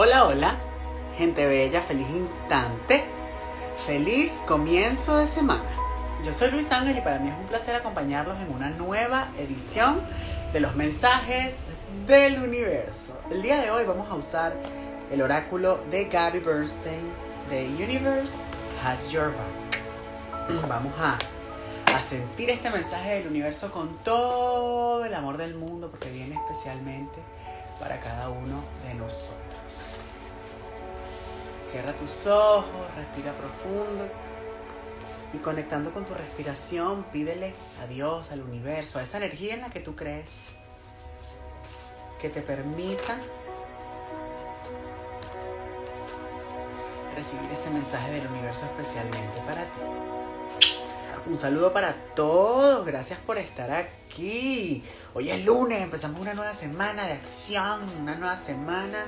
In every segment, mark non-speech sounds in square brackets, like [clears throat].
Hola, hola, gente bella, feliz instante, feliz comienzo de semana. Yo soy Luis Ángel y para mí es un placer acompañarlos en una nueva edición de los mensajes del universo. El día de hoy vamos a usar el oráculo de Gabby Bernstein de Universe Has Your Back. [clears throat] Vamos a, a sentir este mensaje del universo con todo el amor del mundo porque viene especialmente para cada uno de nosotros. Cierra tus ojos, respira profundo y conectando con tu respiración, pídele a Dios, al universo, a esa energía en la que tú crees, que te permita recibir ese mensaje del universo especialmente para ti. Un saludo para todos, gracias por estar aquí. Hoy es lunes, empezamos una nueva semana de acción, una nueva semana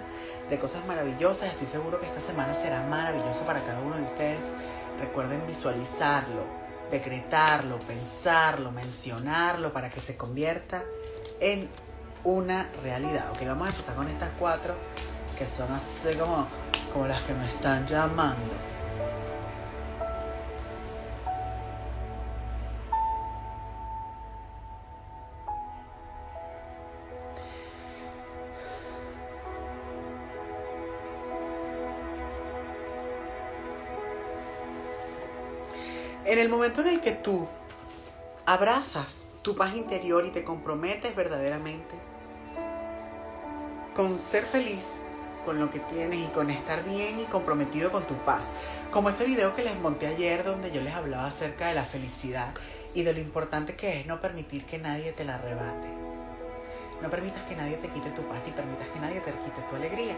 de cosas maravillosas. Estoy seguro que esta semana será maravillosa para cada uno de ustedes. Recuerden visualizarlo, decretarlo, pensarlo, mencionarlo para que se convierta en una realidad. Ok, vamos a empezar con estas cuatro que son así como, como las que me están llamando. En el momento en el que tú abrazas tu paz interior y te comprometes verdaderamente con ser feliz con lo que tienes y con estar bien y comprometido con tu paz. Como ese video que les monté ayer donde yo les hablaba acerca de la felicidad y de lo importante que es no permitir que nadie te la arrebate. No permitas que nadie te quite tu paz ni permitas que nadie te quite tu alegría.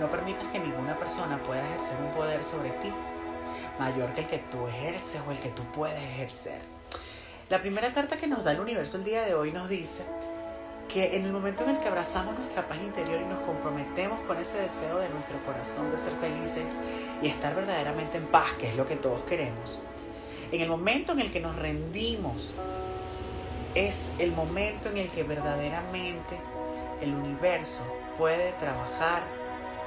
No permitas que ninguna persona pueda ejercer un poder sobre ti mayor que el que tú ejerces o el que tú puedes ejercer. La primera carta que nos da el universo el día de hoy nos dice que en el momento en el que abrazamos nuestra paz interior y nos comprometemos con ese deseo de nuestro corazón de ser felices y estar verdaderamente en paz, que es lo que todos queremos, en el momento en el que nos rendimos, es el momento en el que verdaderamente el universo puede trabajar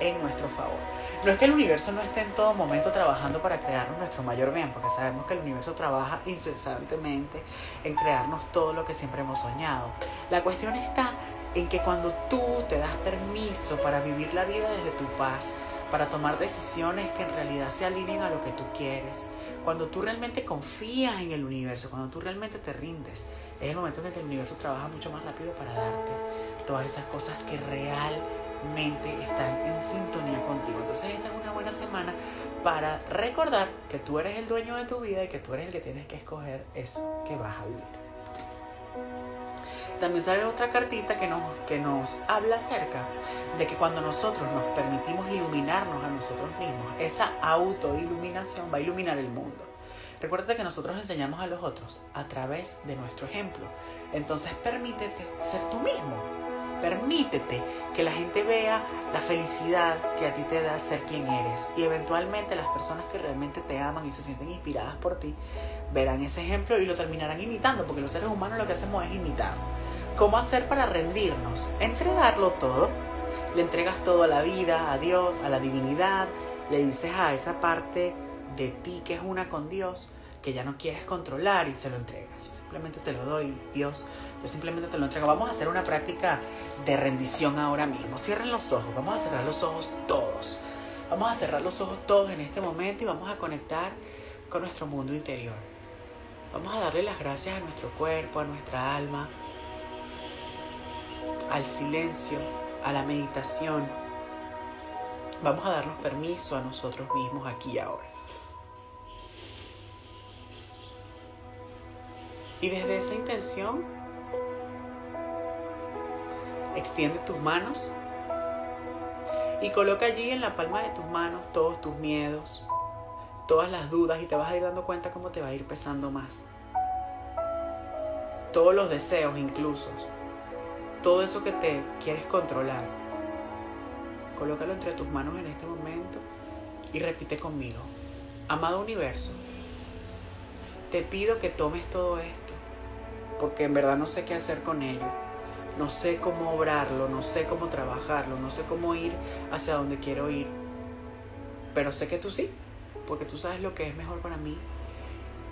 en nuestro favor. No es que el universo no esté en todo momento trabajando para crearnos nuestro mayor bien, porque sabemos que el universo trabaja incesantemente en crearnos todo lo que siempre hemos soñado. La cuestión está en que cuando tú te das permiso para vivir la vida desde tu paz, para tomar decisiones que en realidad se alineen a lo que tú quieres, cuando tú realmente confías en el universo, cuando tú realmente te rindes, es el momento en el que el universo trabaja mucho más rápido para darte todas esas cosas que realmente están en sintonía contigo. Entonces esta es una buena semana para recordar que tú eres el dueño de tu vida y que tú eres el que tienes que escoger eso que vas a vivir. También sale otra cartita que nos, que nos habla acerca de que cuando nosotros nos permitimos iluminarnos a nosotros mismos, esa autoiluminación va a iluminar el mundo. Recuerda que nosotros enseñamos a los otros a través de nuestro ejemplo. Entonces permítete ser tú mismo. Permítete que la gente vea la felicidad que a ti te da ser quien eres. Y eventualmente las personas que realmente te aman y se sienten inspiradas por ti verán ese ejemplo y lo terminarán imitando, porque los seres humanos lo que hacemos es imitar. ¿Cómo hacer para rendirnos? Entregarlo todo. Le entregas todo a la vida, a Dios, a la divinidad. Le dices a esa parte de ti que es una con Dios, que ya no quieres controlar y se lo entregas. Yo simplemente te lo doy, Dios. Yo simplemente te lo entrego. Vamos a hacer una práctica de rendición ahora mismo. Cierren los ojos. Vamos a cerrar los ojos todos. Vamos a cerrar los ojos todos en este momento y vamos a conectar con nuestro mundo interior. Vamos a darle las gracias a nuestro cuerpo, a nuestra alma, al silencio, a la meditación. Vamos a darnos permiso a nosotros mismos aquí y ahora. Y desde esa intención, extiende tus manos y coloca allí en la palma de tus manos todos tus miedos, todas las dudas y te vas a ir dando cuenta cómo te va a ir pesando más. Todos los deseos incluso, todo eso que te quieres controlar. Colócalo entre tus manos en este momento y repite conmigo. Amado universo, te pido que tomes todo esto porque en verdad no sé qué hacer con ello. no sé cómo obrarlo, no sé cómo trabajarlo, no sé cómo ir hacia donde quiero ir, pero sé que tú sí, porque tú sabes lo que es mejor para mí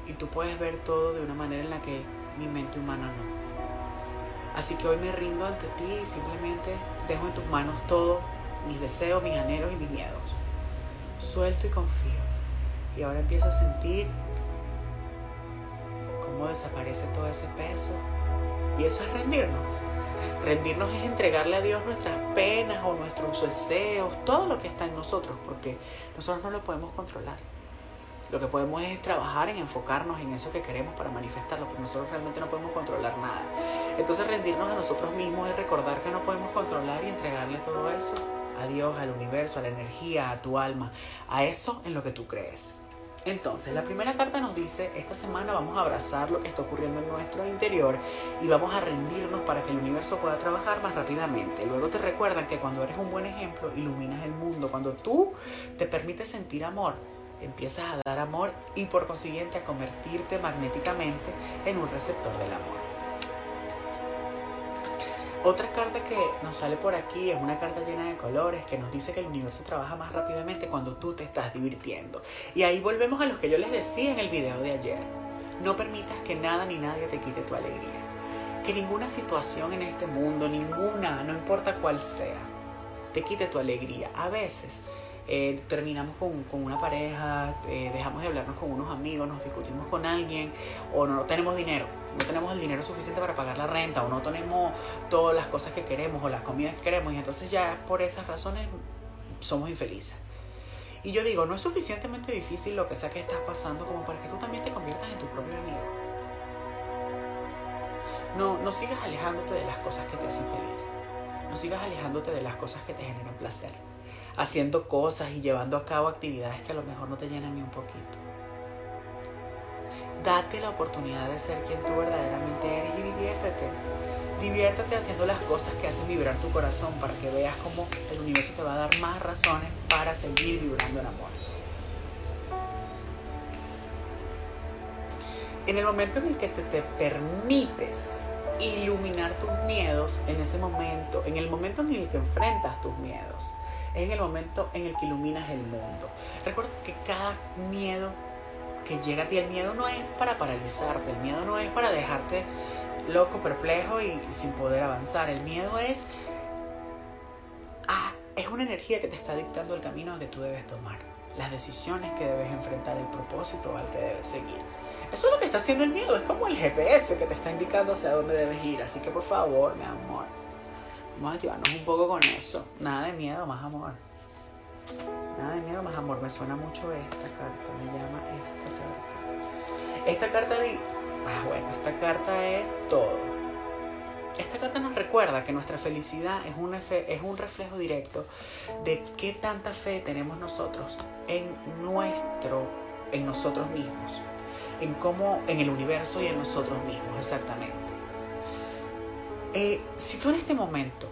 y tú puedes ver todo de una manera en la que mi mente humana no. Así que hoy me rindo ante ti y simplemente dejo en tus manos todo, mis deseos, mis anhelos y mis miedos. Suelto y confío. Y ahora empiezo a sentir cómo desaparece todo ese peso. Y eso es rendirnos. Rendirnos es entregarle a Dios nuestras penas o nuestros deseos, todo lo que está en nosotros, porque nosotros no lo podemos controlar. Lo que podemos es trabajar en enfocarnos en eso que queremos para manifestarlo, porque nosotros realmente no podemos controlar nada. Entonces rendirnos a nosotros mismos es recordar que no podemos controlar y entregarle todo eso a Dios, al universo, a la energía, a tu alma, a eso en lo que tú crees. Entonces, la primera carta nos dice, esta semana vamos a abrazar lo que está ocurriendo en nuestro interior y vamos a rendirnos para que el universo pueda trabajar más rápidamente. Luego te recuerdan que cuando eres un buen ejemplo, iluminas el mundo. Cuando tú te permites sentir amor, empiezas a dar amor y por consiguiente a convertirte magnéticamente en un receptor del amor. Otra carta que nos sale por aquí es una carta llena de colores que nos dice que el universo trabaja más rápidamente cuando tú te estás divirtiendo. Y ahí volvemos a lo que yo les decía en el video de ayer. No permitas que nada ni nadie te quite tu alegría. Que ninguna situación en este mundo, ninguna, no importa cuál sea, te quite tu alegría. A veces eh, terminamos con, una pareja, eh, dejamos de hablarnos con unos amigos, nos discutimos con alguien o no tenemos dinero, no tenemos el dinero suficiente para pagar la renta o no tenemos todas las cosas que queremos o las comidas que queremos y entonces ya por esas razones somos infelices. Y yo digo, no es suficientemente difícil lo que sea que estás pasando como para que tú también te conviertas en tu propio amigo. No, no sigas alejándote de las cosas que te hacen feliz. No sigas alejándote de las cosas que te generan placer haciendo cosas y llevando a cabo actividades que a lo mejor no te llenan ni un poquito. Date la oportunidad de ser quien tú verdaderamente eres y diviértete. Diviértete haciendo las cosas que hacen vibrar tu corazón para que veas cómo el universo te va a dar más razones para seguir vibrando en amor. En el momento en el que te, te permites iluminar tus miedos, en ese momento, en el momento en el que enfrentas tus miedos, es el momento en el que iluminas el mundo. Recuerda que cada miedo que llega a ti, el miedo no es para paralizarte, el miedo no es para dejarte loco, perplejo y sin poder avanzar. El miedo es, ah, es una energía que te está dictando el camino que tú debes tomar, las decisiones que debes enfrentar, el propósito al que debes seguir. Eso es lo que está haciendo el miedo, es como el GPS que te está indicando hacia dónde debes ir. Así que por favor, mi amor, Vamos a activarnos un poco con eso. Nada de miedo, más amor. Nada de miedo, más amor. Me suena mucho esta carta. Me llama esta carta. Esta carta de... Ah, bueno, esta carta es todo. Esta carta nos recuerda que nuestra felicidad es un, es un reflejo directo de qué tanta fe tenemos nosotros en nuestro, en nosotros mismos, en cómo, en el universo y en nosotros mismos, exactamente. Eh, si tú en este momento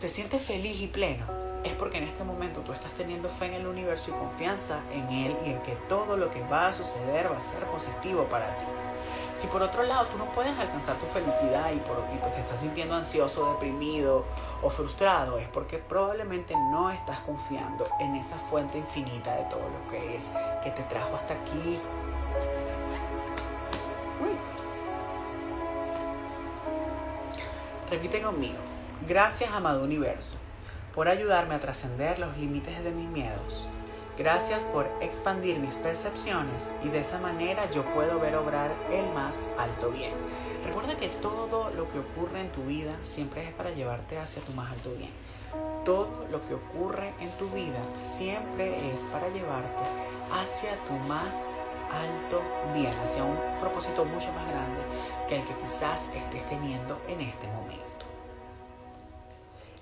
te sientes feliz y pleno, es porque en este momento tú estás teniendo fe en el universo y confianza en él y en que todo lo que va a suceder va a ser positivo para ti. Si por otro lado tú no puedes alcanzar tu felicidad y, por, y pues te estás sintiendo ansioso, deprimido o frustrado, es porque probablemente no estás confiando en esa fuente infinita de todo lo que es, que te trajo hasta aquí, Repite conmigo. Gracias, amado universo, por ayudarme a trascender los límites de mis miedos. Gracias por expandir mis percepciones y de esa manera yo puedo ver obrar el más alto bien. Recuerda que todo lo que ocurre en tu vida siempre es para llevarte hacia tu más alto bien. Todo lo que ocurre en tu vida siempre es para llevarte hacia tu más alto bien, hacia un propósito mucho más grande que el que quizás estés teniendo en este momento.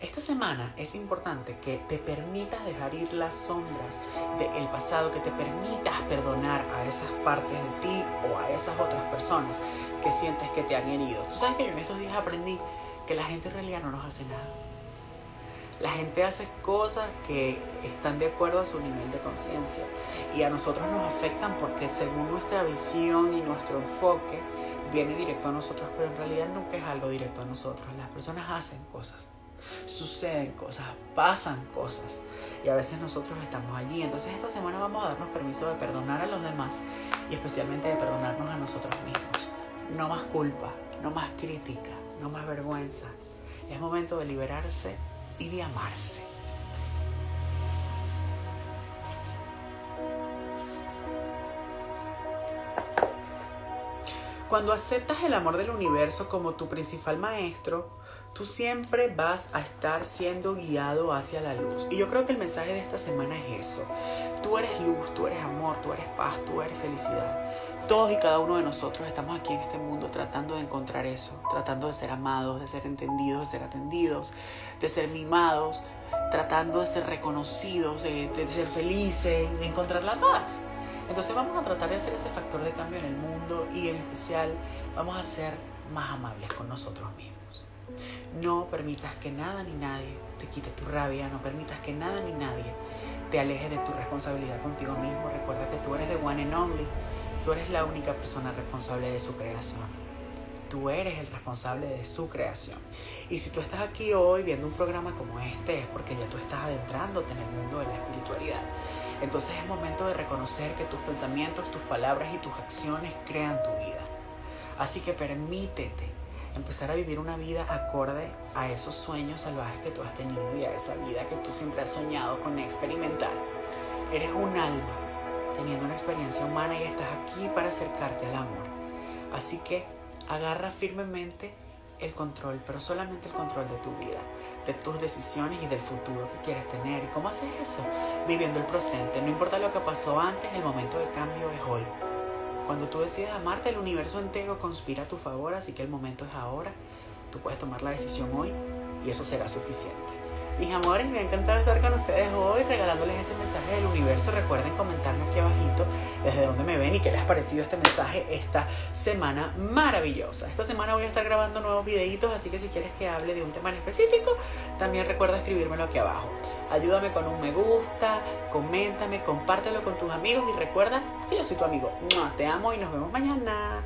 Esta semana es importante que te permitas dejar ir las sombras del pasado, que te permitas perdonar a esas partes de ti o a esas otras personas que sientes que te han herido. Tú sabes que yo en estos días aprendí que la gente en realidad no nos hace nada. La gente hace cosas que están de acuerdo a su nivel de conciencia y a nosotros nos afectan porque según nuestra visión y nuestro enfoque viene directo a nosotros, pero en realidad nunca es algo directo a nosotros. Las personas hacen cosas, suceden cosas, pasan cosas y a veces nosotros estamos allí. Entonces esta semana vamos a darnos permiso de perdonar a los demás y especialmente de perdonarnos a nosotros mismos. No más culpa, no más crítica, no más vergüenza. Es momento de liberarse y de amarse. Cuando aceptas el amor del universo como tu principal maestro, tú siempre vas a estar siendo guiado hacia la luz. Y yo creo que el mensaje de esta semana es eso. Tú eres luz, tú eres amor, tú eres paz, tú eres felicidad. Todos y cada uno de nosotros estamos aquí en este mundo tratando de encontrar eso, tratando de ser amados, de ser entendidos, de ser atendidos, de ser mimados, tratando de ser reconocidos, de, ser felices, de encontrar la paz. Entonces vamos a tratar de hacer ese factor de cambio en el mundo y en especial vamos a ser más amables con nosotros mismos. No permitas que nada ni nadie te quite tu rabia, no permitas que nada ni nadie te aleje de tu responsabilidad contigo mismo. Recuerda que tú eres de one and only, tú eres la única persona responsable de su creación. Tú eres el responsable de su creación. Y si tú estás aquí hoy viendo un programa como este es porque ya tú estás adentrándote en el mundo de la espiritualidad. Entonces es momento de reconocer que tus pensamientos, tus palabras y tus acciones crean tu vida. Así que permítete empezar a vivir una vida acorde a esos sueños salvajes que tú has tenido y a esa vida que tú siempre has soñado con experimentar. Eres un alma teniendo una experiencia humana y estás aquí para acercarte al amor. Así que agarra firmemente el control, pero solamente el control de tu vida de tus decisiones y del futuro que quieres tener. ¿Y cómo haces eso? Viviendo el presente. No importa lo que pasó antes, el momento del cambio es hoy. Cuando tú decides amarte, el universo entero conspira a tu favor, así que el momento es ahora. Tú puedes tomar la decisión hoy y eso será suficiente. Mis amores, me ha encantado estar con ustedes hoy regalándoles este mensaje del universo. Recuerden comentarme aquí abajito desde dónde me ven y qué les ha parecido este mensaje esta semana maravillosa. Esta semana voy a estar grabando nuevos videitos, así que si quieres que hable de un tema en específico, también recuerda escribírmelo aquí abajo. Ayúdame con un me gusta, coméntame, compártelo con tus amigos y recuerda que yo soy tu amigo. Te amo y nos vemos mañana.